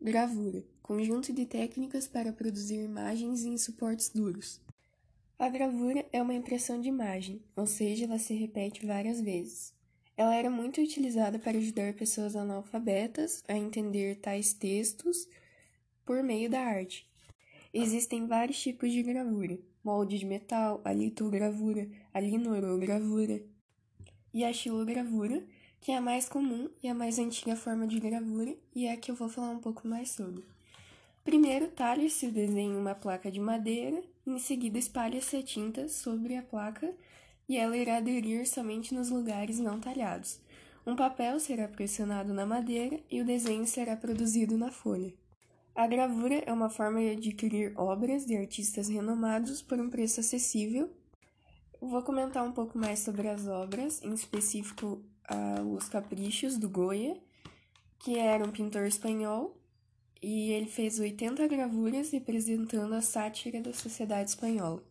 Gravura conjunto de técnicas para produzir imagens em suportes duros. A gravura é uma impressão de imagem, ou seja, ela se repete várias vezes. Ela era muito utilizada para ajudar pessoas analfabetas a entender tais textos por meio da arte. Existem vários tipos de gravura: molde de metal, a litogravura, a linorogravura e a xilogravura, que é a mais comum e a mais antiga forma de gravura e é a que eu vou falar um pouco mais sobre. Primeiro, talha-se o desenho em uma placa de madeira, em seguida espalha-se a tinta sobre a placa e ela irá aderir somente nos lugares não talhados. Um papel será pressionado na madeira e o desenho será produzido na folha. A gravura é uma forma de adquirir obras de artistas renomados por um preço acessível. Vou comentar um pouco mais sobre as obras, em específico uh, Os Caprichos do Goya, que era um pintor espanhol, e ele fez 80 gravuras representando a sátira da sociedade espanhola.